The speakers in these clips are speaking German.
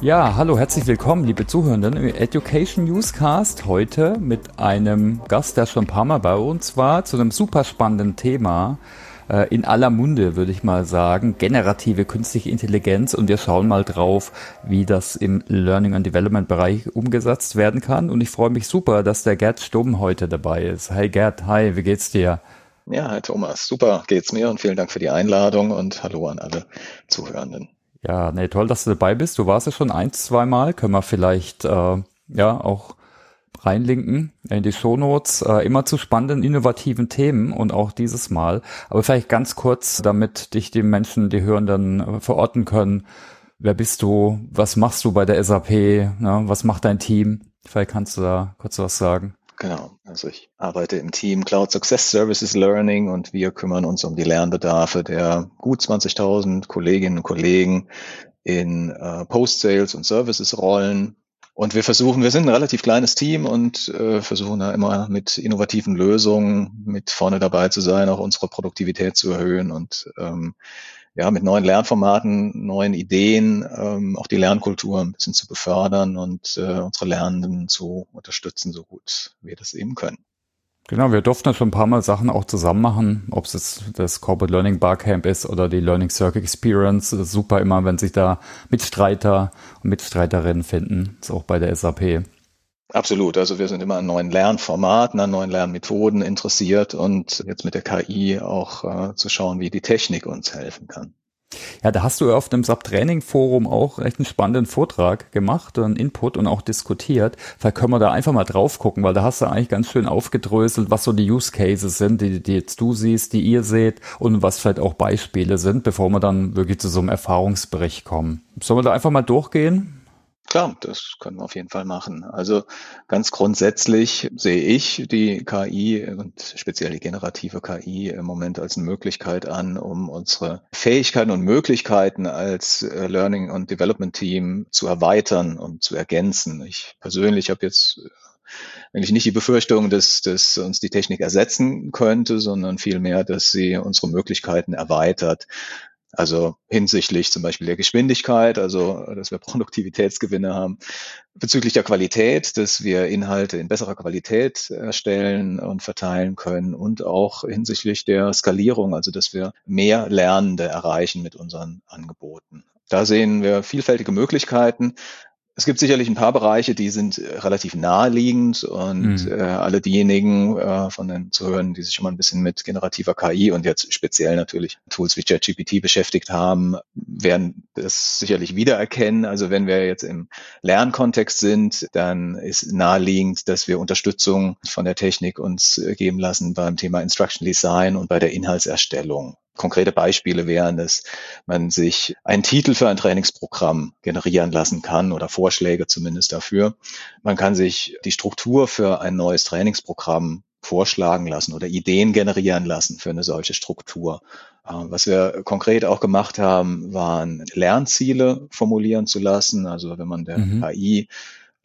Ja, hallo, herzlich willkommen, liebe Zuhörenden im Education Newscast. Heute mit einem Gast, der schon ein paar Mal bei uns war, zu einem super spannenden Thema. Äh, in aller Munde, würde ich mal sagen, generative künstliche Intelligenz. Und wir schauen mal drauf, wie das im Learning and Development Bereich umgesetzt werden kann. Und ich freue mich super, dass der Gerd Stumm heute dabei ist. Hi Gerd, hi, wie geht's dir? Ja, hi Thomas, super geht's mir und vielen Dank für die Einladung und hallo an alle Zuhörenden. Ja, nee, toll, dass du dabei bist. Du warst ja schon ein, zwei Mal. Können wir vielleicht äh, ja auch reinlinken in die Shownotes. Äh, immer zu spannenden, innovativen Themen und auch dieses Mal. Aber vielleicht ganz kurz, damit dich die Menschen, die Hörenden äh, verorten können. Wer bist du? Was machst du bei der SAP? Ne? Was macht dein Team? Vielleicht kannst du da kurz was sagen. Genau, also ich arbeite im Team Cloud Success Services Learning und wir kümmern uns um die Lernbedarfe der gut 20.000 Kolleginnen und Kollegen in äh, Post-Sales und Services-Rollen. Und wir versuchen, wir sind ein relativ kleines Team und äh, versuchen da immer mit innovativen Lösungen mit vorne dabei zu sein, auch unsere Produktivität zu erhöhen und ähm, ja, mit neuen Lernformaten, neuen Ideen, ähm, auch die Lernkultur ein bisschen zu befördern und äh, unsere Lernenden zu unterstützen, so gut wir das eben können. Genau, wir durften schon ein paar Mal Sachen auch zusammen machen, ob es jetzt das Corporate Learning Barcamp ist oder die Learning Circle Experience. Super immer, wenn sich da Mitstreiter und Mitstreiterinnen finden. Ist auch bei der SAP. Absolut. Also wir sind immer an neuen Lernformaten, an neuen Lernmethoden interessiert und jetzt mit der KI auch äh, zu schauen, wie die Technik uns helfen kann. Ja, da hast du auf dem Sub-Training-Forum auch echt einen spannenden Vortrag gemacht, einen Input und auch diskutiert. Vielleicht können wir da einfach mal drauf gucken, weil da hast du eigentlich ganz schön aufgedröselt, was so die Use Cases sind, die, die jetzt du siehst, die ihr seht und was vielleicht auch Beispiele sind, bevor wir dann wirklich zu so einem Erfahrungsbericht kommen. Sollen wir da einfach mal durchgehen? Klar, das können wir auf jeden Fall machen. Also ganz grundsätzlich sehe ich die KI und speziell die generative KI im Moment als eine Möglichkeit an, um unsere Fähigkeiten und Möglichkeiten als äh, Learning und Development Team zu erweitern und zu ergänzen. Ich persönlich habe jetzt eigentlich nicht die Befürchtung, dass, dass uns die Technik ersetzen könnte, sondern vielmehr, dass sie unsere Möglichkeiten erweitert. Also hinsichtlich zum Beispiel der Geschwindigkeit, also dass wir Produktivitätsgewinne haben. Bezüglich der Qualität, dass wir Inhalte in besserer Qualität erstellen und verteilen können und auch hinsichtlich der Skalierung, also dass wir mehr Lernende erreichen mit unseren Angeboten. Da sehen wir vielfältige Möglichkeiten. Es gibt sicherlich ein paar Bereiche, die sind äh, relativ naheliegend und mhm. äh, alle diejenigen äh, von den Zuhörern, die sich schon mal ein bisschen mit generativer KI und jetzt speziell natürlich Tools wie ChatGPT beschäftigt haben, werden das sicherlich wiedererkennen. Also wenn wir jetzt im Lernkontext sind, dann ist naheliegend, dass wir Unterstützung von der Technik uns äh, geben lassen beim Thema Instruction Design und bei der Inhaltserstellung. Konkrete Beispiele wären, dass man sich einen Titel für ein Trainingsprogramm generieren lassen kann oder Vorschläge zumindest dafür. Man kann sich die Struktur für ein neues Trainingsprogramm vorschlagen lassen oder Ideen generieren lassen für eine solche Struktur. Äh, was wir konkret auch gemacht haben, waren Lernziele formulieren zu lassen. Also wenn man der mhm. KI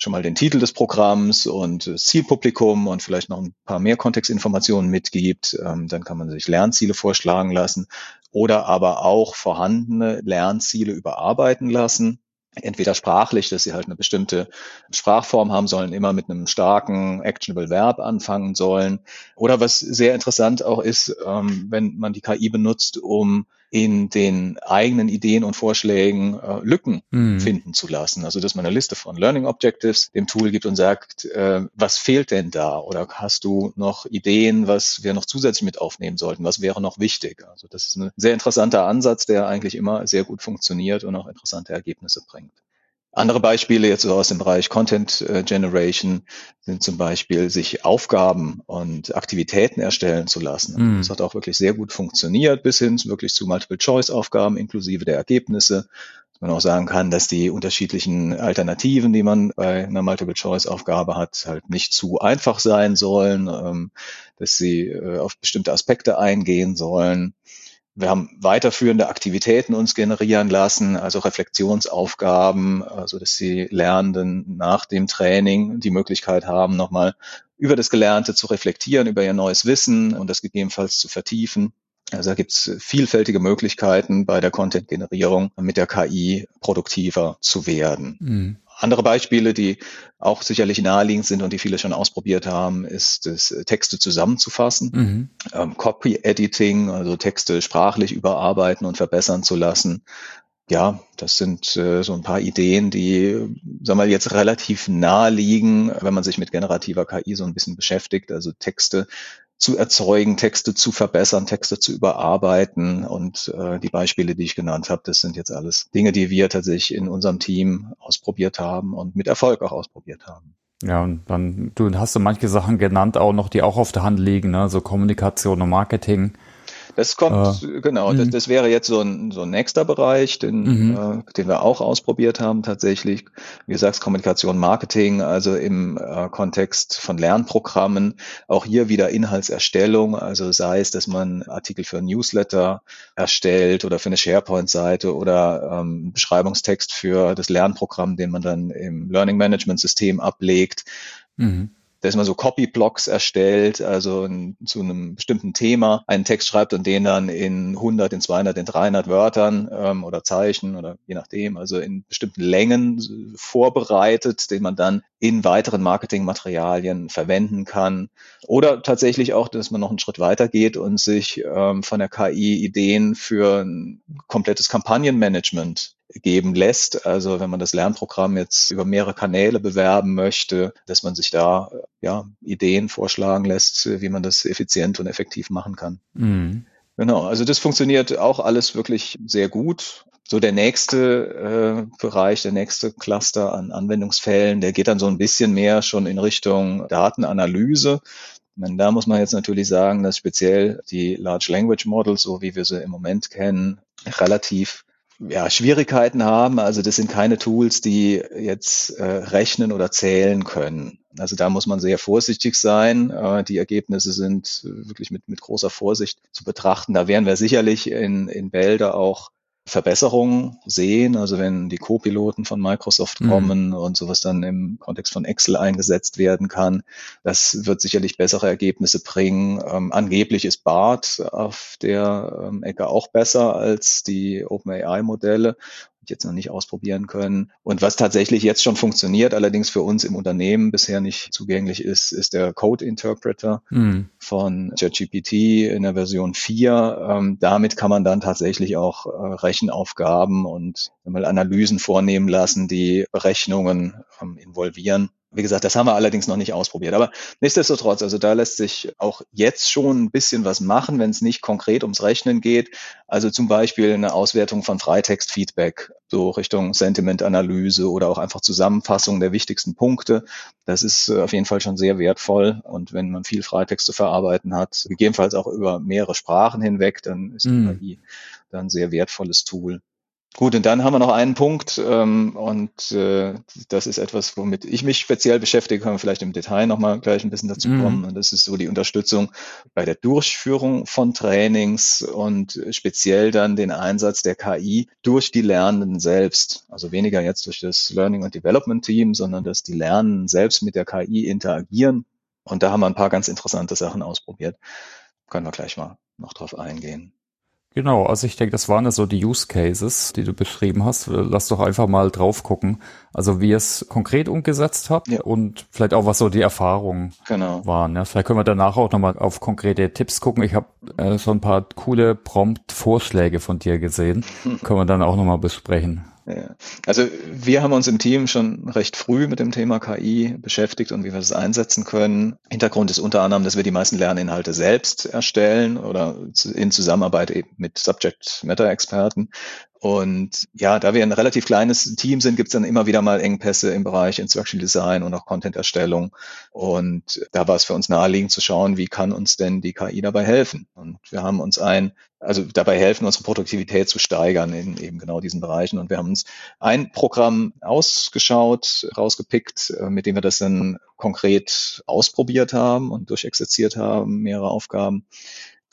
schon mal den Titel des Programms und das Zielpublikum und vielleicht noch ein paar mehr Kontextinformationen mitgibt. Ähm, dann kann man sich Lernziele vorschlagen lassen oder aber auch vorhandene Lernziele überarbeiten lassen. Entweder sprachlich, dass sie halt eine bestimmte Sprachform haben sollen, immer mit einem starken actionable Verb anfangen sollen. Oder was sehr interessant auch ist, ähm, wenn man die KI benutzt, um in den eigenen Ideen und Vorschlägen äh, Lücken mhm. finden zu lassen. Also dass man eine Liste von Learning Objectives dem Tool gibt und sagt, äh, was fehlt denn da? Oder hast du noch Ideen, was wir noch zusätzlich mit aufnehmen sollten? Was wäre noch wichtig? Also das ist ein sehr interessanter Ansatz, der eigentlich immer sehr gut funktioniert und auch interessante Ergebnisse bringt. Andere Beispiele jetzt aus dem Bereich Content äh, Generation sind zum Beispiel, sich Aufgaben und Aktivitäten erstellen zu lassen. Mm. Das hat auch wirklich sehr gut funktioniert, bis hin wirklich zu Multiple-Choice-Aufgaben inklusive der Ergebnisse. Dass man auch sagen kann, dass die unterschiedlichen Alternativen, die man bei einer Multiple-Choice-Aufgabe hat, halt nicht zu einfach sein sollen, ähm, dass sie äh, auf bestimmte Aspekte eingehen sollen wir haben weiterführende Aktivitäten uns generieren lassen, also Reflexionsaufgaben, so also dass die Lernenden nach dem Training die Möglichkeit haben, nochmal über das Gelernte zu reflektieren, über ihr neues Wissen und das gegebenenfalls zu vertiefen. Also da gibt es vielfältige Möglichkeiten bei der Content-Generierung mit der KI produktiver zu werden. Mhm. Andere Beispiele, die auch sicherlich naheliegend sind und die viele schon ausprobiert haben, ist es, Texte zusammenzufassen, mhm. ähm, Copy-Editing, also Texte sprachlich überarbeiten und verbessern zu lassen. Ja, das sind äh, so ein paar Ideen, die, sagen wir mal, jetzt relativ nahe liegen, wenn man sich mit generativer KI so ein bisschen beschäftigt. Also Texte zu erzeugen, Texte zu verbessern, Texte zu überarbeiten. Und äh, die Beispiele, die ich genannt habe, das sind jetzt alles Dinge, die wir tatsächlich in unserem Team ausprobiert haben und mit Erfolg auch ausprobiert haben. Ja, und dann du hast du manche Sachen genannt, auch noch, die auch auf der Hand liegen, ne? so Kommunikation und Marketing. Das kommt, äh, genau, das, mhm. das, wäre jetzt so ein, so ein nächster Bereich, den, mhm. äh, den wir auch ausprobiert haben tatsächlich. Wie gesagt, Kommunikation, Marketing, also im äh, Kontext von Lernprogrammen. Auch hier wieder Inhaltserstellung, also sei es, dass man Artikel für ein Newsletter erstellt oder für eine SharePoint-Seite oder ähm, Beschreibungstext für das Lernprogramm, den man dann im Learning Management System ablegt. Mhm dass man so Copy-Blocks erstellt, also in, zu einem bestimmten Thema einen Text schreibt und den dann in 100, in 200, in 300 Wörtern ähm, oder Zeichen oder je nachdem, also in bestimmten Längen vorbereitet, den man dann in weiteren Marketingmaterialien verwenden kann. Oder tatsächlich auch, dass man noch einen Schritt weiter geht und sich ähm, von der KI Ideen für ein komplettes Kampagnenmanagement geben lässt. Also wenn man das Lernprogramm jetzt über mehrere Kanäle bewerben möchte, dass man sich da ja Ideen vorschlagen lässt, wie man das effizient und effektiv machen kann. Mhm. Genau, also das funktioniert auch alles wirklich sehr gut. So der nächste äh, Bereich, der nächste Cluster an Anwendungsfällen, der geht dann so ein bisschen mehr schon in Richtung Datenanalyse. Meine, da muss man jetzt natürlich sagen, dass speziell die Large Language Models, so wie wir sie im Moment kennen, relativ ja, Schwierigkeiten haben. Also das sind keine Tools, die jetzt äh, rechnen oder zählen können. Also da muss man sehr vorsichtig sein. Äh, die Ergebnisse sind wirklich mit, mit großer Vorsicht zu betrachten. Da werden wir sicherlich in, in Bälde auch Verbesserungen sehen. Also wenn die Co-Piloten von Microsoft mhm. kommen und sowas dann im Kontext von Excel eingesetzt werden kann, das wird sicherlich bessere Ergebnisse bringen. Ähm, angeblich ist BART auf der ähm, Ecke auch besser als die OpenAI-Modelle jetzt noch nicht ausprobieren können. Und was tatsächlich jetzt schon funktioniert, allerdings für uns im Unternehmen bisher nicht zugänglich ist, ist der Code Interpreter mhm. von ChatGPT in der Version 4. Ähm, damit kann man dann tatsächlich auch äh, Rechenaufgaben und mal Analysen vornehmen lassen, die Berechnungen ähm, involvieren. Wie gesagt, das haben wir allerdings noch nicht ausprobiert. Aber nichtsdestotrotz, also da lässt sich auch jetzt schon ein bisschen was machen, wenn es nicht konkret ums Rechnen geht. Also zum Beispiel eine Auswertung von Freitextfeedback, so Richtung Sentimentanalyse oder auch einfach Zusammenfassung der wichtigsten Punkte. Das ist äh, auf jeden Fall schon sehr wertvoll. Und wenn man viel Freitext zu verarbeiten hat, gegebenenfalls auch über mehrere Sprachen hinweg, dann ist mm. die KI dann ein sehr wertvolles Tool. Gut, und dann haben wir noch einen Punkt, ähm, und äh, das ist etwas, womit ich mich speziell beschäftige, können wir vielleicht im Detail nochmal gleich ein bisschen dazu mhm. kommen. Und das ist so die Unterstützung bei der Durchführung von Trainings und speziell dann den Einsatz der KI durch die Lernenden selbst. Also weniger jetzt durch das Learning und Development Team, sondern dass die Lernenden selbst mit der KI interagieren. Und da haben wir ein paar ganz interessante Sachen ausprobiert. Können wir gleich mal noch drauf eingehen. Genau, also ich denke, das waren ja so die Use Cases, die du beschrieben hast. Lass doch einfach mal drauf gucken, also wie ihr es konkret umgesetzt habt ja. und vielleicht auch, was so die Erfahrungen genau. waren. Ja, vielleicht können wir danach auch nochmal auf konkrete Tipps gucken. Ich habe äh, schon ein paar coole Prompt-Vorschläge von dir gesehen. können wir dann auch nochmal besprechen. Also wir haben uns im Team schon recht früh mit dem Thema KI beschäftigt und wie wir das einsetzen können. Hintergrund ist unter anderem, dass wir die meisten Lerninhalte selbst erstellen oder in Zusammenarbeit eben mit Subject Matter Experten und ja, da wir ein relativ kleines Team sind, gibt es dann immer wieder mal Engpässe im Bereich Instruction Design und auch Content-Erstellung. Und da war es für uns naheliegend zu schauen, wie kann uns denn die KI dabei helfen? Und wir haben uns ein, also dabei helfen, unsere Produktivität zu steigern in eben genau diesen Bereichen. Und wir haben uns ein Programm ausgeschaut, rausgepickt, äh, mit dem wir das dann konkret ausprobiert haben und durchexerziert haben, mehrere Aufgaben.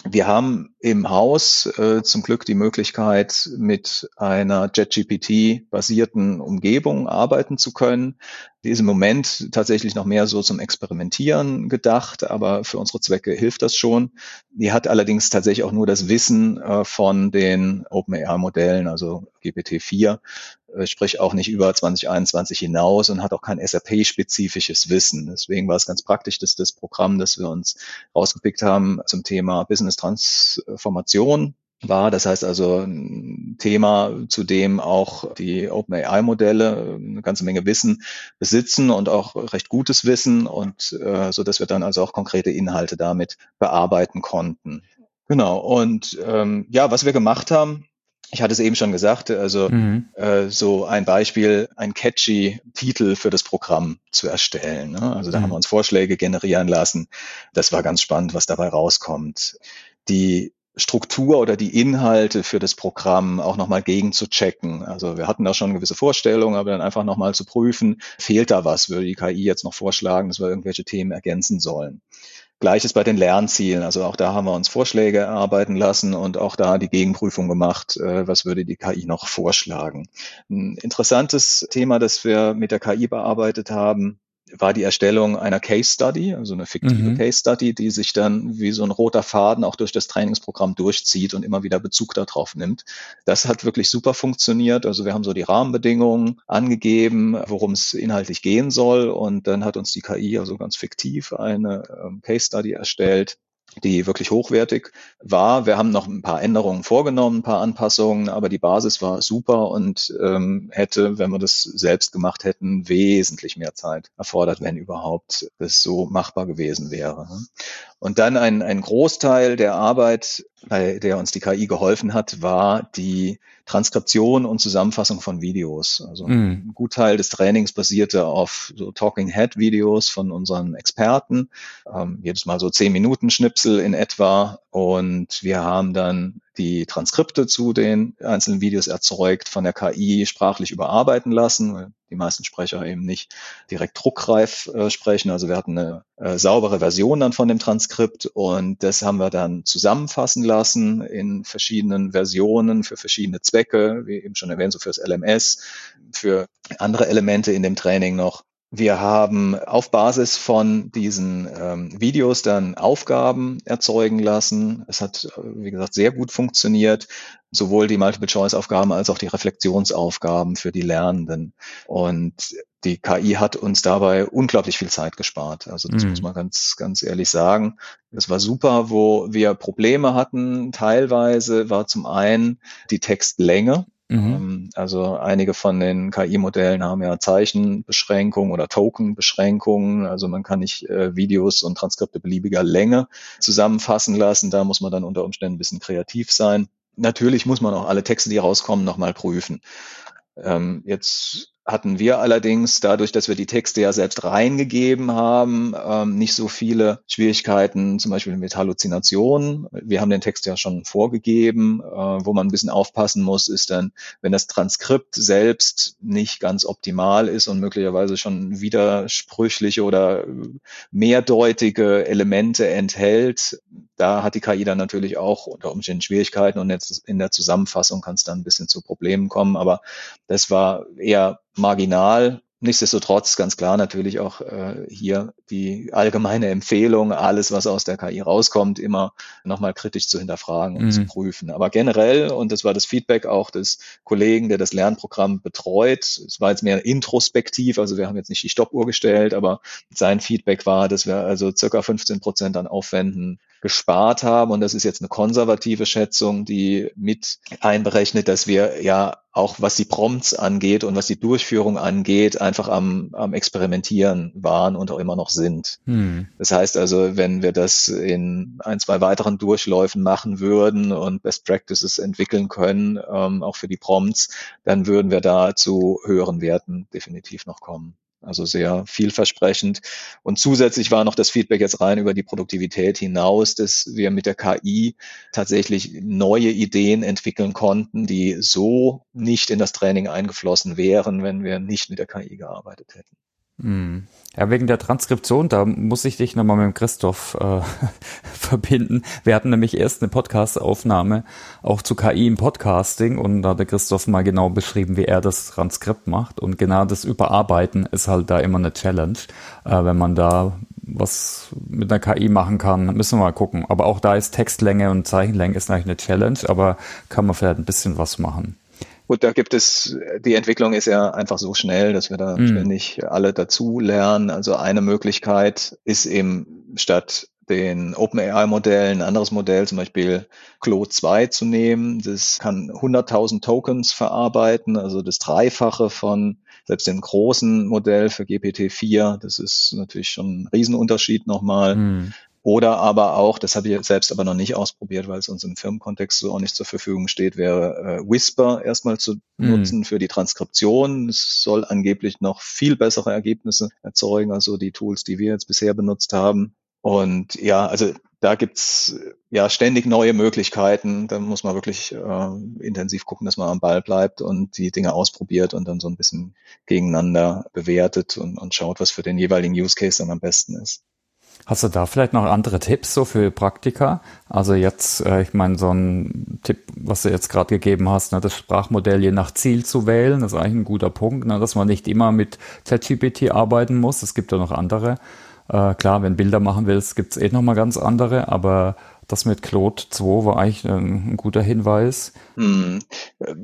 Wir haben im Haus äh, zum Glück die Möglichkeit, mit einer JetGPT-basierten Umgebung arbeiten zu können. Die ist im Moment tatsächlich noch mehr so zum Experimentieren gedacht, aber für unsere Zwecke hilft das schon. Die hat allerdings tatsächlich auch nur das Wissen äh, von den OpenAI-Modellen, also GPT-4, äh, sprich auch nicht über 2021 hinaus und hat auch kein SAP-spezifisches Wissen. Deswegen war es ganz praktisch, dass das Programm, das wir uns rausgepickt haben zum Thema Business Transformation war. Das heißt also ein Thema, zu dem auch die OpenAI-Modelle eine ganze Menge Wissen besitzen und auch recht gutes Wissen und äh, so, dass wir dann also auch konkrete Inhalte damit bearbeiten konnten. Genau. Und ähm, ja, was wir gemacht haben, ich hatte es eben schon gesagt, also mhm. äh, so ein Beispiel, ein catchy Titel für das Programm zu erstellen. Ne? Also da mhm. haben wir uns Vorschläge generieren lassen. Das war ganz spannend, was dabei rauskommt. Die Struktur oder die Inhalte für das Programm auch nochmal gegen zu checken. Also wir hatten da schon gewisse Vorstellungen, aber dann einfach nochmal zu prüfen, fehlt da was, würde die KI jetzt noch vorschlagen, dass wir irgendwelche Themen ergänzen sollen. Gleiches bei den Lernzielen. Also auch da haben wir uns Vorschläge erarbeiten lassen und auch da die Gegenprüfung gemacht. Äh, was würde die KI noch vorschlagen? Ein interessantes Thema, das wir mit der KI bearbeitet haben, war die Erstellung einer Case Study, also eine fiktive mhm. Case Study, die sich dann wie so ein roter Faden auch durch das Trainingsprogramm durchzieht und immer wieder Bezug darauf nimmt. Das hat wirklich super funktioniert. Also wir haben so die Rahmenbedingungen angegeben, worum es inhaltlich gehen soll und dann hat uns die KI also ganz fiktiv eine ähm, Case Study erstellt die wirklich hochwertig war. Wir haben noch ein paar Änderungen vorgenommen, ein paar Anpassungen, aber die Basis war super und ähm, hätte, wenn wir das selbst gemacht hätten, wesentlich mehr Zeit erfordert, wenn überhaupt das so machbar gewesen wäre. Und dann ein, ein Großteil der Arbeit, bei der uns die KI geholfen hat, war die Transkription und Zusammenfassung von Videos. Also ein Gutteil des Trainings basierte auf so Talking Head Videos von unseren Experten. Ähm, jedes Mal so zehn Minuten Schnipsel in etwa. Und wir haben dann die Transkripte zu den einzelnen Videos erzeugt, von der KI sprachlich überarbeiten lassen, die meisten Sprecher eben nicht direkt druckreif äh, sprechen. Also wir hatten eine äh, saubere Version dann von dem Transkript und das haben wir dann zusammenfassen lassen in verschiedenen Versionen für verschiedene Zwecke, wie eben schon erwähnt, so fürs LMS, für andere Elemente in dem Training noch. Wir haben auf Basis von diesen ähm, Videos dann Aufgaben erzeugen lassen. Es hat, äh, wie gesagt, sehr gut funktioniert, sowohl die Multiple-Choice-Aufgaben als auch die Reflexionsaufgaben für die Lernenden. Und die KI hat uns dabei unglaublich viel Zeit gespart. Also das mhm. muss man ganz, ganz ehrlich sagen. Das war super, wo wir Probleme hatten. Teilweise war zum einen die Textlänge. Mhm. Ähm, also einige von den KI-Modellen haben ja Zeichenbeschränkungen oder Tokenbeschränkungen. Also man kann nicht äh, Videos und Transkripte beliebiger Länge zusammenfassen lassen. Da muss man dann unter Umständen ein bisschen kreativ sein. Natürlich muss man auch alle Texte, die rauskommen, nochmal prüfen. Ähm, jetzt hatten wir allerdings dadurch, dass wir die Texte ja selbst reingegeben haben, ähm, nicht so viele Schwierigkeiten, zum Beispiel mit Halluzinationen. Wir haben den Text ja schon vorgegeben. Äh, wo man ein bisschen aufpassen muss, ist dann, wenn das Transkript selbst nicht ganz optimal ist und möglicherweise schon widersprüchliche oder mehrdeutige Elemente enthält, da hat die KI dann natürlich auch unter Umständen Schwierigkeiten und jetzt in der Zusammenfassung kann es dann ein bisschen zu Problemen kommen. Aber das war eher marginal. Nichtsdestotrotz ganz klar natürlich auch äh, hier die allgemeine Empfehlung, alles, was aus der KI rauskommt, immer nochmal kritisch zu hinterfragen und mhm. zu prüfen. Aber generell, und das war das Feedback auch des Kollegen, der das Lernprogramm betreut, es war jetzt mehr introspektiv, also wir haben jetzt nicht die Stoppuhr gestellt, aber sein Feedback war, dass wir also circa 15 Prozent an Aufwänden gespart haben. Und das ist jetzt eine konservative Schätzung, die mit einberechnet, dass wir ja auch was die Prompts angeht und was die Durchführung angeht, einfach am, am Experimentieren waren und auch immer noch sind. Hm. Das heißt also, wenn wir das in ein, zwei weiteren Durchläufen machen würden und Best Practices entwickeln können, ähm, auch für die Prompts, dann würden wir da zu höheren Werten definitiv noch kommen. Also sehr vielversprechend. Und zusätzlich war noch das Feedback jetzt rein über die Produktivität hinaus, dass wir mit der KI tatsächlich neue Ideen entwickeln konnten, die so nicht in das Training eingeflossen wären, wenn wir nicht mit der KI gearbeitet hätten. Hm. Ja, wegen der Transkription, da muss ich dich nochmal mit dem Christoph äh, verbinden. Wir hatten nämlich erst eine Podcast-Aufnahme auch zu KI im Podcasting und da hat der Christoph mal genau beschrieben, wie er das Transkript macht. Und genau das Überarbeiten ist halt da immer eine Challenge. Äh, wenn man da was mit einer KI machen kann, müssen wir mal gucken. Aber auch da ist Textlänge und Zeichenlänge ist eigentlich eine Challenge, aber kann man vielleicht ein bisschen was machen. Gut, da gibt es, die Entwicklung ist ja einfach so schnell, dass wir da mhm. ständig alle dazu lernen. Also eine Möglichkeit ist eben statt den OpenAI-Modellen ein anderes Modell, zum Beispiel Claude 2 zu nehmen. Das kann 100.000 Tokens verarbeiten, also das Dreifache von selbst dem großen Modell für GPT-4. Das ist natürlich schon ein Riesenunterschied nochmal. Mhm. Oder aber auch, das habe ich selbst aber noch nicht ausprobiert, weil es uns im Firmenkontext so auch nicht zur Verfügung steht, wäre äh, Whisper erstmal zu mhm. nutzen für die Transkription. Es soll angeblich noch viel bessere Ergebnisse erzeugen, also die Tools, die wir jetzt bisher benutzt haben. Und ja, also da gibt's ja ständig neue Möglichkeiten. Da muss man wirklich äh, intensiv gucken, dass man am Ball bleibt und die Dinge ausprobiert und dann so ein bisschen gegeneinander bewertet und, und schaut, was für den jeweiligen Use Case dann am besten ist. Hast du da vielleicht noch andere Tipps so für Praktika? Also jetzt, äh, ich meine, so ein Tipp, was du jetzt gerade gegeben hast, ne, das Sprachmodell je nach Ziel zu wählen, das ist eigentlich ein guter Punkt, ne, dass man nicht immer mit ChatGPT arbeiten muss. Es gibt ja noch andere. Äh, klar, wenn Bilder machen willst, gibt's eh nochmal ganz andere, aber das mit Claude 2 war eigentlich ein, ein guter Hinweis. Hm.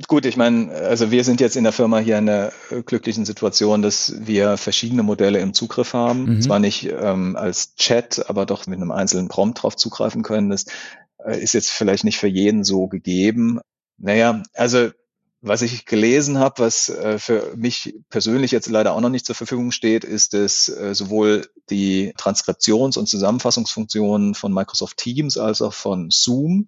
Gut, ich meine, also wir sind jetzt in der Firma hier in der glücklichen Situation, dass wir verschiedene Modelle im Zugriff haben. Mhm. Zwar nicht ähm, als Chat, aber doch mit einem einzelnen Prompt drauf zugreifen können. Das äh, ist jetzt vielleicht nicht für jeden so gegeben. Naja, also was ich gelesen habe, was äh, für mich persönlich jetzt leider auch noch nicht zur Verfügung steht, ist, dass äh, sowohl die Transkriptions- und Zusammenfassungsfunktionen von Microsoft Teams als auch von Zoom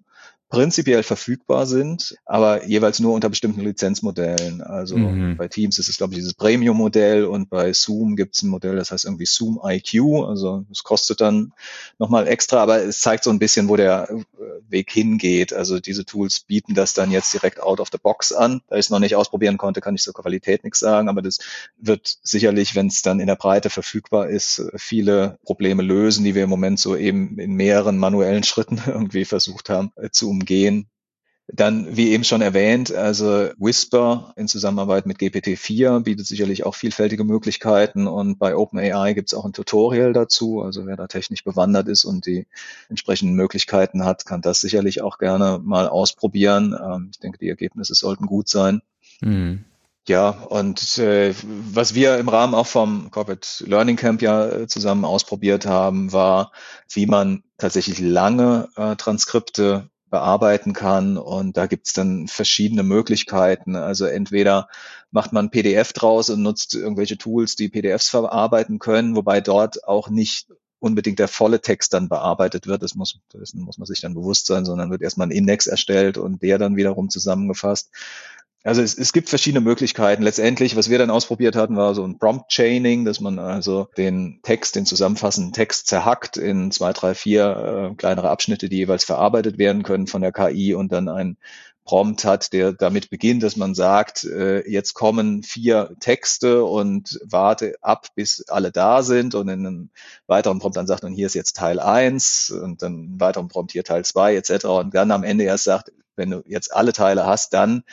prinzipiell verfügbar sind, aber jeweils nur unter bestimmten Lizenzmodellen. Also mhm. bei Teams ist es, glaube ich, dieses Premium-Modell und bei Zoom gibt es ein Modell, das heißt irgendwie Zoom IQ. Also es kostet dann nochmal extra, aber es zeigt so ein bisschen, wo der äh, Weg hingeht. Also diese Tools bieten das dann jetzt direkt out of the box an. Da ich es noch nicht ausprobieren konnte, kann ich zur Qualität nichts sagen, aber das wird sicherlich, wenn es dann in der Breite verfügbar ist, viele Probleme lösen, die wir im Moment so eben in mehreren manuellen Schritten irgendwie versucht haben äh, zu umgehen. Dann, wie eben schon erwähnt, also Whisper in Zusammenarbeit mit GPT-4 bietet sicherlich auch vielfältige Möglichkeiten und bei OpenAI gibt es auch ein Tutorial dazu. Also wer da technisch bewandert ist und die entsprechenden Möglichkeiten hat, kann das sicherlich auch gerne mal ausprobieren. Ähm, ich denke, die Ergebnisse sollten gut sein. Mhm. Ja, und äh, was wir im Rahmen auch vom Corporate Learning Camp ja äh, zusammen ausprobiert haben, war, wie man tatsächlich lange äh, Transkripte bearbeiten kann. Und da gibt's dann verschiedene Möglichkeiten. Also entweder macht man PDF draus und nutzt irgendwelche Tools, die PDFs verarbeiten können, wobei dort auch nicht unbedingt der volle Text dann bearbeitet wird. Das muss, das muss man sich dann bewusst sein, sondern wird erstmal ein Index erstellt und der dann wiederum zusammengefasst. Also es, es gibt verschiedene Möglichkeiten. Letztendlich, was wir dann ausprobiert hatten, war so ein Prompt Chaining, dass man also den Text, den zusammenfassenden Text zerhackt in zwei, drei, vier äh, kleinere Abschnitte, die jeweils verarbeitet werden können von der KI und dann ein Prompt hat, der damit beginnt, dass man sagt, äh, jetzt kommen vier Texte und warte ab, bis alle da sind und in einem weiteren Prompt dann sagt, und hier ist jetzt Teil eins und dann einen weiteren Prompt hier Teil zwei etc. Und dann am Ende erst sagt, wenn du jetzt alle Teile hast, dann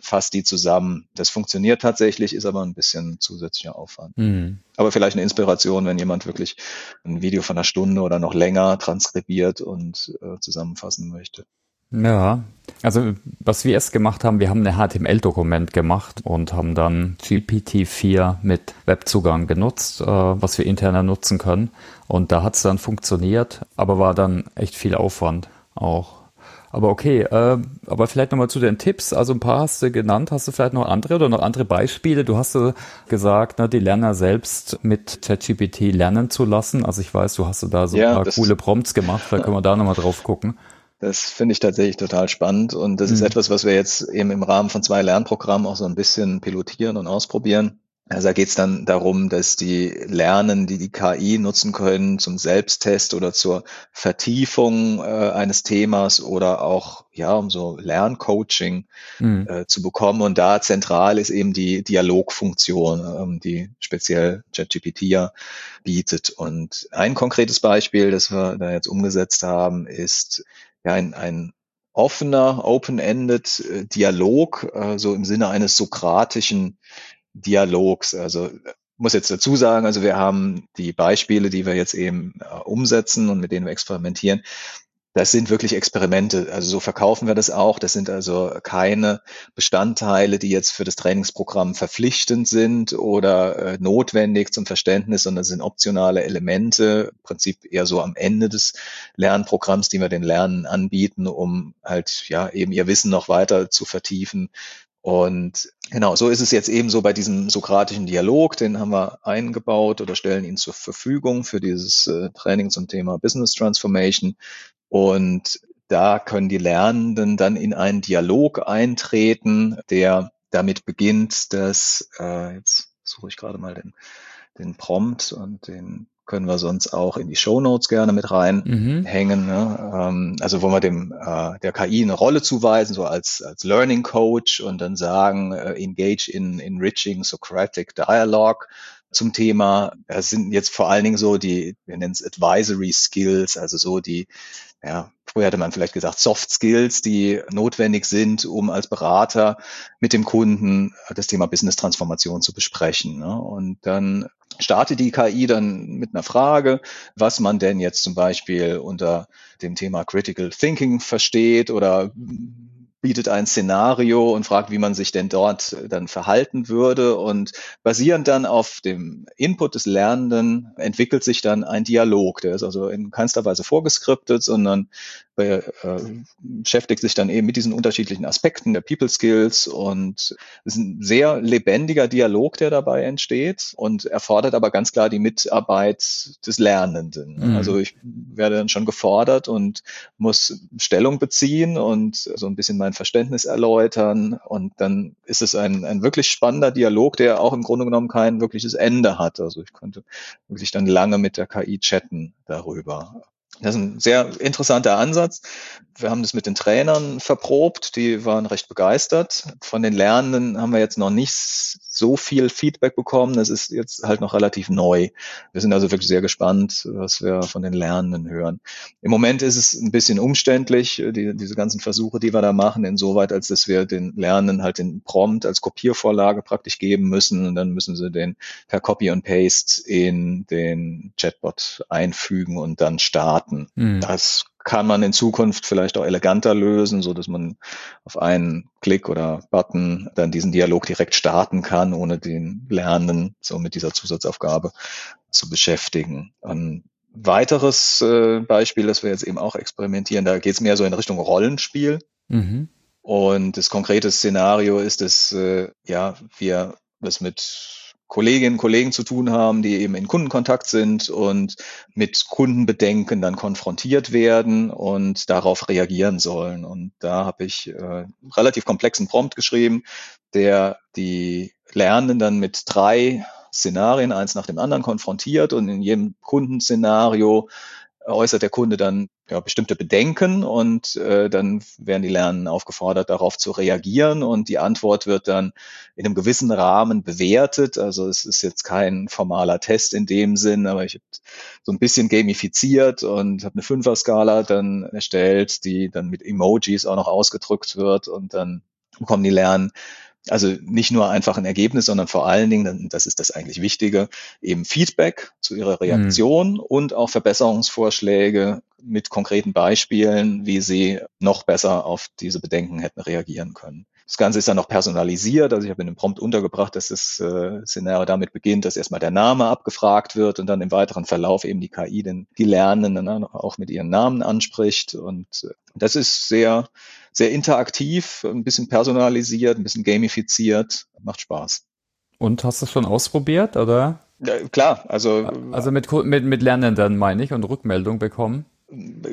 fasst die zusammen. Das funktioniert tatsächlich, ist aber ein bisschen zusätzlicher Aufwand. Mhm. Aber vielleicht eine Inspiration, wenn jemand wirklich ein Video von einer Stunde oder noch länger transkribiert und äh, zusammenfassen möchte. Ja, also was wir erst gemacht haben, wir haben ein HTML-Dokument gemacht und haben dann GPT-4 mit Webzugang genutzt, äh, was wir interner nutzen können. Und da hat es dann funktioniert, aber war dann echt viel Aufwand auch. Aber okay, äh, aber vielleicht nochmal zu den Tipps. Also ein paar hast du genannt. Hast du vielleicht noch andere oder noch andere Beispiele? Du hast äh, gesagt, ne, die Lerner selbst mit ChatGPT lernen zu lassen. Also ich weiß, du hast da so ja, ein paar coole Prompts gemacht. Vielleicht können wir da nochmal drauf gucken. Das finde ich tatsächlich total spannend und das mhm. ist etwas, was wir jetzt eben im Rahmen von zwei Lernprogrammen auch so ein bisschen pilotieren und ausprobieren. Also da geht es dann darum, dass die lernen, die die KI nutzen können zum Selbsttest oder zur Vertiefung äh, eines Themas oder auch ja um so Lerncoaching mhm. äh, zu bekommen. Und da zentral ist eben die Dialogfunktion, ähm, die speziell ChatGPT ja bietet. Und ein konkretes Beispiel, das wir da jetzt umgesetzt haben, ist ja ein, ein offener, open-ended äh, Dialog, äh, so im Sinne eines sokratischen Dialogs. Also muss jetzt dazu sagen, also wir haben die Beispiele, die wir jetzt eben äh, umsetzen und mit denen wir experimentieren, das sind wirklich Experimente. Also so verkaufen wir das auch. Das sind also keine Bestandteile, die jetzt für das Trainingsprogramm verpflichtend sind oder äh, notwendig zum Verständnis, sondern sind optionale Elemente, im Prinzip eher so am Ende des Lernprogramms, die wir den Lernen anbieten, um halt ja eben ihr Wissen noch weiter zu vertiefen, und genau, so ist es jetzt eben so bei diesem sokratischen Dialog, den haben wir eingebaut oder stellen ihn zur Verfügung für dieses äh, Training zum Thema Business Transformation. Und da können die Lernenden dann in einen Dialog eintreten, der damit beginnt, dass, äh, jetzt suche ich gerade mal den, den Prompt und den können wir sonst auch in die Show Notes gerne mit reinhängen. Mhm. Ne? Ähm, also wo wir dem äh, der KI eine Rolle zuweisen, so als als Learning Coach und dann sagen, äh, engage in enriching Socratic Dialogue zum Thema. Das sind jetzt vor allen Dingen so die, wir nennen es Advisory Skills, also so die ja, früher hätte man vielleicht gesagt Soft Skills, die notwendig sind, um als Berater mit dem Kunden das Thema Business Transformation zu besprechen. Ne? Und dann startet die KI dann mit einer Frage, was man denn jetzt zum Beispiel unter dem Thema Critical Thinking versteht oder bietet ein Szenario und fragt, wie man sich denn dort dann verhalten würde. Und basierend dann auf dem Input des Lernenden entwickelt sich dann ein Dialog. Der ist also in keinster Weise vorgeskriptet, sondern äh, beschäftigt sich dann eben mit diesen unterschiedlichen Aspekten der People Skills und es ist ein sehr lebendiger Dialog, der dabei entsteht und erfordert aber ganz klar die Mitarbeit des Lernenden. Mhm. Also ich werde dann schon gefordert und muss Stellung beziehen und so ein bisschen mein Verständnis erläutern und dann ist es ein, ein wirklich spannender Dialog, der auch im Grunde genommen kein wirkliches Ende hat. Also ich konnte wirklich dann lange mit der KI chatten darüber. Das ist ein sehr interessanter Ansatz. Wir haben das mit den Trainern verprobt, die waren recht begeistert. Von den Lernenden haben wir jetzt noch nicht so viel Feedback bekommen. Das ist jetzt halt noch relativ neu. Wir sind also wirklich sehr gespannt, was wir von den Lernenden hören. Im Moment ist es ein bisschen umständlich, die, diese ganzen Versuche, die wir da machen, insoweit, als dass wir den Lernenden halt den Prompt als Kopiervorlage praktisch geben müssen und dann müssen sie den per Copy und Paste in den Chatbot einfügen und dann starten. Mhm. Das kann man in Zukunft vielleicht auch eleganter lösen, so dass man auf einen Klick oder Button dann diesen Dialog direkt starten kann, ohne den Lernenden so mit dieser Zusatzaufgabe zu beschäftigen. Ein weiteres äh, Beispiel, das wir jetzt eben auch experimentieren, da geht es mehr so in Richtung Rollenspiel. Mhm. Und das konkrete Szenario ist, dass äh, ja wir das mit Kolleginnen und Kollegen zu tun haben, die eben in Kundenkontakt sind und mit Kundenbedenken dann konfrontiert werden und darauf reagieren sollen. Und da habe ich äh, relativ komplexen Prompt geschrieben, der die Lernenden dann mit drei Szenarien eins nach dem anderen konfrontiert und in jedem Kundenszenario äußert der Kunde dann ja, bestimmte Bedenken und äh, dann werden die Lernen aufgefordert, darauf zu reagieren und die Antwort wird dann in einem gewissen Rahmen bewertet. Also es ist jetzt kein formaler Test in dem Sinn, aber ich habe so ein bisschen gamifiziert und habe eine Fünfer-Skala dann erstellt, die dann mit Emojis auch noch ausgedrückt wird und dann bekommen die Lernen also nicht nur einfach ein Ergebnis, sondern vor allen Dingen, das ist das eigentlich Wichtige, eben Feedback zu ihrer Reaktion mhm. und auch Verbesserungsvorschläge mit konkreten Beispielen, wie sie noch besser auf diese Bedenken hätten reagieren können. Das Ganze ist dann noch personalisiert. Also ich habe in dem Prompt untergebracht, dass das äh, Szenario damit beginnt, dass erstmal der Name abgefragt wird und dann im weiteren Verlauf eben die KI den, die Lernenden dann auch mit ihren Namen anspricht. Und äh, das ist sehr, sehr interaktiv, ein bisschen personalisiert, ein bisschen gamifiziert, macht Spaß. Und hast du es schon ausprobiert, oder? Ja, klar, also. Also mit, mit, mit Lernenden meine ich und Rückmeldung bekommen.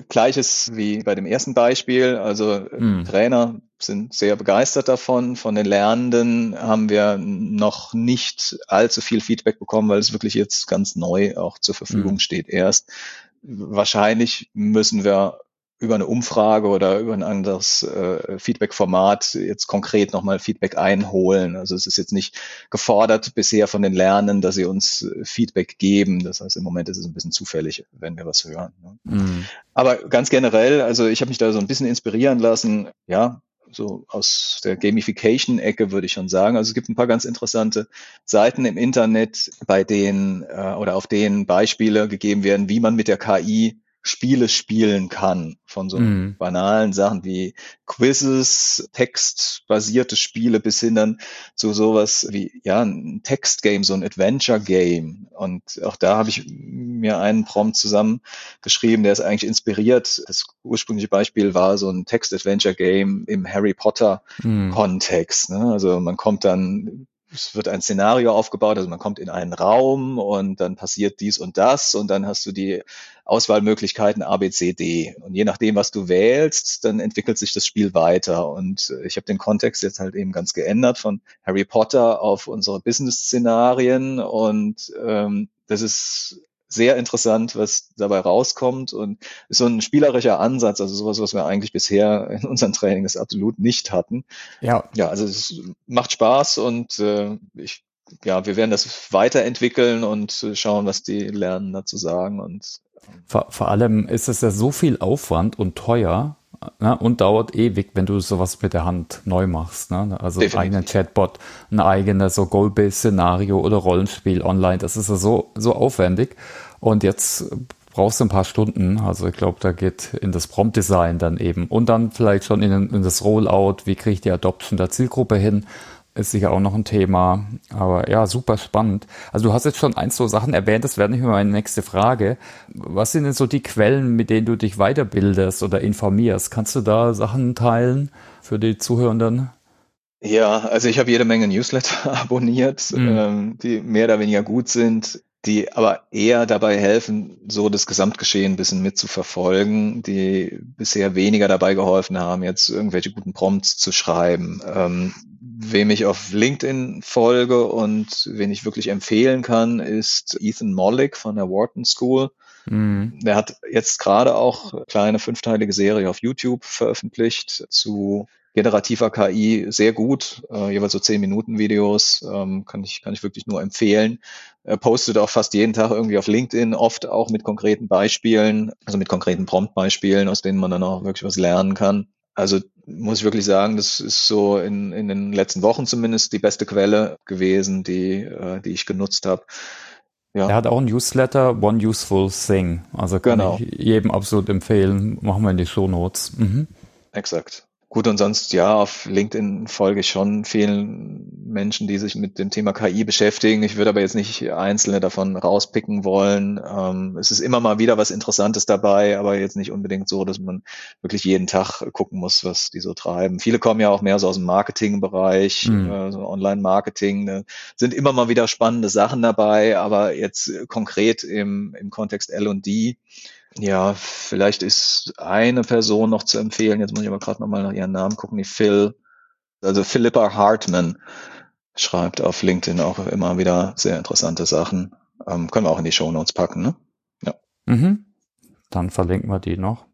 Gleiches wie bei dem ersten Beispiel. Also mm. Trainer sind sehr begeistert davon. Von den Lernenden haben wir noch nicht allzu viel Feedback bekommen, weil es wirklich jetzt ganz neu auch zur Verfügung mhm. steht erst. Wahrscheinlich müssen wir über eine Umfrage oder über ein anderes äh, Feedback-Format jetzt konkret nochmal Feedback einholen. Also es ist jetzt nicht gefordert bisher von den Lernenden, dass sie uns äh, Feedback geben. Das heißt, im Moment ist es ein bisschen zufällig, wenn wir was hören. Ne? Mhm. Aber ganz generell, also ich habe mich da so ein bisschen inspirieren lassen. Ja, so aus der Gamification-Ecke würde ich schon sagen. Also es gibt ein paar ganz interessante Seiten im Internet, bei denen äh, oder auf denen Beispiele gegeben werden, wie man mit der KI Spiele spielen kann. Von so mm. banalen Sachen wie Quizzes, textbasierte Spiele bis hin dann zu sowas wie, ja, ein Textgame, so ein Adventure-Game. Und auch da habe ich mir einen Prompt zusammengeschrieben, der ist eigentlich inspiriert. Das ursprüngliche Beispiel war so ein Text-Adventure-Game im Harry Potter-Kontext. Mm. Ne? Also man kommt dann es wird ein Szenario aufgebaut, also man kommt in einen Raum und dann passiert dies und das und dann hast du die Auswahlmöglichkeiten A, B, C, D. Und je nachdem, was du wählst, dann entwickelt sich das Spiel weiter. Und ich habe den Kontext jetzt halt eben ganz geändert von Harry Potter auf unsere Business-Szenarien und ähm, das ist sehr interessant, was dabei rauskommt und ist so ein spielerischer Ansatz, also sowas, was wir eigentlich bisher in unseren Trainings absolut nicht hatten. Ja. Ja, also es macht Spaß und äh, ich, ja, wir werden das weiterentwickeln und schauen, was die Lernen dazu sagen und vor, vor allem ist es ja so viel Aufwand und teuer, Ne, und dauert ewig, wenn du sowas mit der Hand neu machst. Ne? Also einen eigenen Chatbot, ein eigenes so Goal-Based-Szenario oder Rollenspiel online. Das ist ja so, so aufwendig. Und jetzt brauchst du ein paar Stunden. Also ich glaube, da geht in das Prompt-Design dann eben. Und dann vielleicht schon in, in das Rollout, wie kriege ich die Adoption der Zielgruppe hin ist sicher auch noch ein Thema. Aber ja, super spannend. Also du hast jetzt schon eins so Sachen erwähnt, das wäre nicht mehr meine nächste Frage. Was sind denn so die Quellen, mit denen du dich weiterbildest oder informierst? Kannst du da Sachen teilen für die Zuhörenden? Ja, also ich habe jede Menge Newsletter abonniert, mhm. ähm, die mehr oder weniger gut sind die aber eher dabei helfen, so das Gesamtgeschehen ein bisschen mitzuverfolgen, die bisher weniger dabei geholfen haben, jetzt irgendwelche guten Prompts zu schreiben. Ähm, wem ich auf LinkedIn folge und wen ich wirklich empfehlen kann, ist Ethan Mollick von der Wharton School. Mhm. Der hat jetzt gerade auch eine kleine fünfteilige Serie auf YouTube veröffentlicht zu generativer KI sehr gut, äh, jeweils so zehn Minuten Videos, ähm, kann ich kann ich wirklich nur empfehlen. Er postet auch fast jeden Tag irgendwie auf LinkedIn, oft auch mit konkreten Beispielen, also mit konkreten Prompt-Beispielen, aus denen man dann auch wirklich was lernen kann. Also muss ich wirklich sagen, das ist so in, in den letzten Wochen zumindest die beste Quelle gewesen, die, äh, die ich genutzt habe. Ja. Er hat auch ein Newsletter, One Useful Thing. Also kann genau. ich jedem absolut empfehlen. Machen wir in die Show Notes. Mhm. Exakt. Gut, und sonst ja, auf LinkedIn folge ich schon vielen Menschen, die sich mit dem Thema KI beschäftigen. Ich würde aber jetzt nicht einzelne davon rauspicken wollen. Ähm, es ist immer mal wieder was Interessantes dabei, aber jetzt nicht unbedingt so, dass man wirklich jeden Tag gucken muss, was die so treiben. Viele kommen ja auch mehr so aus dem Marketingbereich, mhm. äh, so Online-Marketing. Ne? Sind immer mal wieder spannende Sachen dabei, aber jetzt konkret im, im Kontext L&D ja, vielleicht ist eine Person noch zu empfehlen. Jetzt muss ich aber gerade nochmal nach ihren Namen gucken. Die Phil, also Philippa Hartman schreibt auf LinkedIn auch immer wieder sehr interessante Sachen. Ähm, können wir auch in die Show Notes packen, ne? Ja. Mhm. Dann verlinken wir die noch.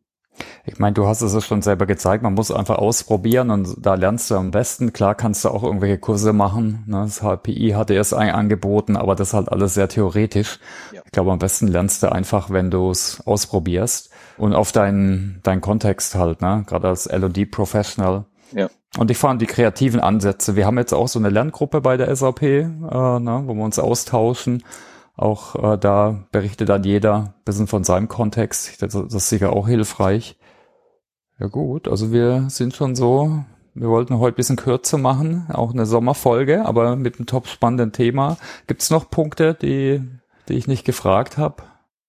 Ich meine, du hast es schon selber gezeigt, man muss einfach ausprobieren und da lernst du am besten. Klar kannst du auch irgendwelche Kurse machen. Ne? Das HPI hatte es angeboten, aber das ist halt alles sehr theoretisch. Ja. Ich glaube, am besten lernst du einfach, wenn du es ausprobierst und auf deinen, deinen Kontext halt, ne? gerade als L&D-Professional. Ja. Und ich fand die kreativen Ansätze. Wir haben jetzt auch so eine Lerngruppe bei der SAP, äh, ne, wo wir uns austauschen. Auch äh, da berichtet dann jeder ein bisschen von seinem Kontext. Das, das ist sicher auch hilfreich. Ja gut, also wir sind schon so, wir wollten heute ein bisschen kürzer machen, auch eine Sommerfolge, aber mit einem top spannenden Thema. Gibt es noch Punkte, die, die ich nicht gefragt habe?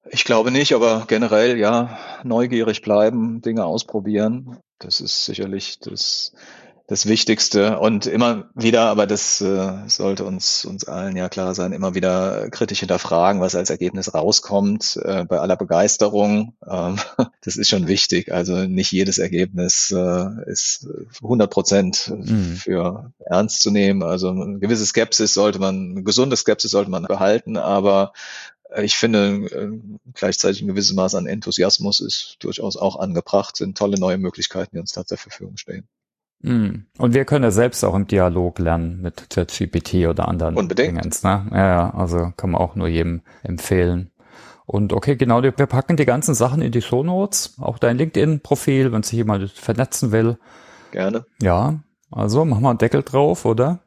Ich glaube nicht, aber generell ja, neugierig bleiben, Dinge ausprobieren. Das ist sicherlich das das Wichtigste und immer wieder, aber das äh, sollte uns uns allen ja klar sein, immer wieder kritisch hinterfragen, was als Ergebnis rauskommt. Äh, bei aller Begeisterung, ähm, das ist schon wichtig. Also nicht jedes Ergebnis äh, ist 100 Prozent mhm. für ernst zu nehmen. Also eine gewisse Skepsis sollte man, eine gesunde Skepsis sollte man behalten, aber ich finde, äh, gleichzeitig ein gewisses Maß an Enthusiasmus ist durchaus auch angebracht, sind tolle neue Möglichkeiten, die uns da zur Verfügung stehen. Mm. Und wir können ja selbst auch im Dialog lernen mit ChatGPT oder anderen Unbedingt. Dingens, ne? Ja, ja, also kann man auch nur jedem empfehlen. Und okay, genau, wir packen die ganzen Sachen in die Show Notes, auch dein LinkedIn-Profil, wenn sich jemand vernetzen will. Gerne. Ja, also machen wir einen Deckel drauf, oder?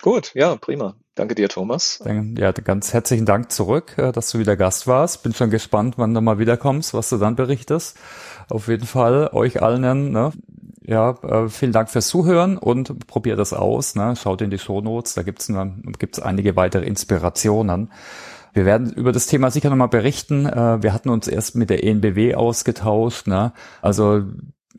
Gut, ja, prima. Danke dir, Thomas. Ja, ganz herzlichen Dank zurück, äh, dass du wieder Gast warst. Bin schon gespannt, wann du mal wiederkommst, was du dann berichtest. Auf jeden Fall euch allen, ne? Ja, äh, vielen Dank fürs Zuhören und probiert das aus. Ne? Schaut in die Shownotes, da gibt's gibt's einige weitere Inspirationen. Wir werden über das Thema sicher nochmal berichten. Äh, wir hatten uns erst mit der ENBW ausgetauscht. Ne? Also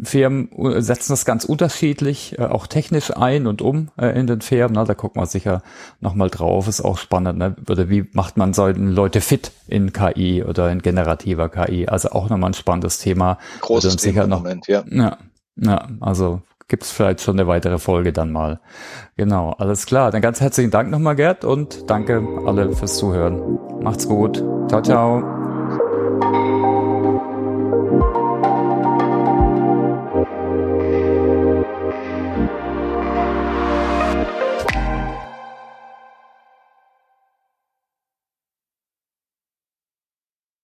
Firmen setzen das ganz unterschiedlich, äh, auch technisch ein und um äh, in den Firmen. Na, da gucken wir sicher nochmal drauf. Ist auch spannend. Ne? Oder wie macht man solche Leute fit in KI oder in generativer KI? Also auch nochmal ein spannendes Thema. Großes Thema sicher noch, Moment, ja. ja. Ja, also gibt es vielleicht schon eine weitere Folge dann mal. Genau, alles klar. Dann ganz herzlichen Dank nochmal, Gerd, und danke alle fürs Zuhören. Macht's gut. Ciao, ciao.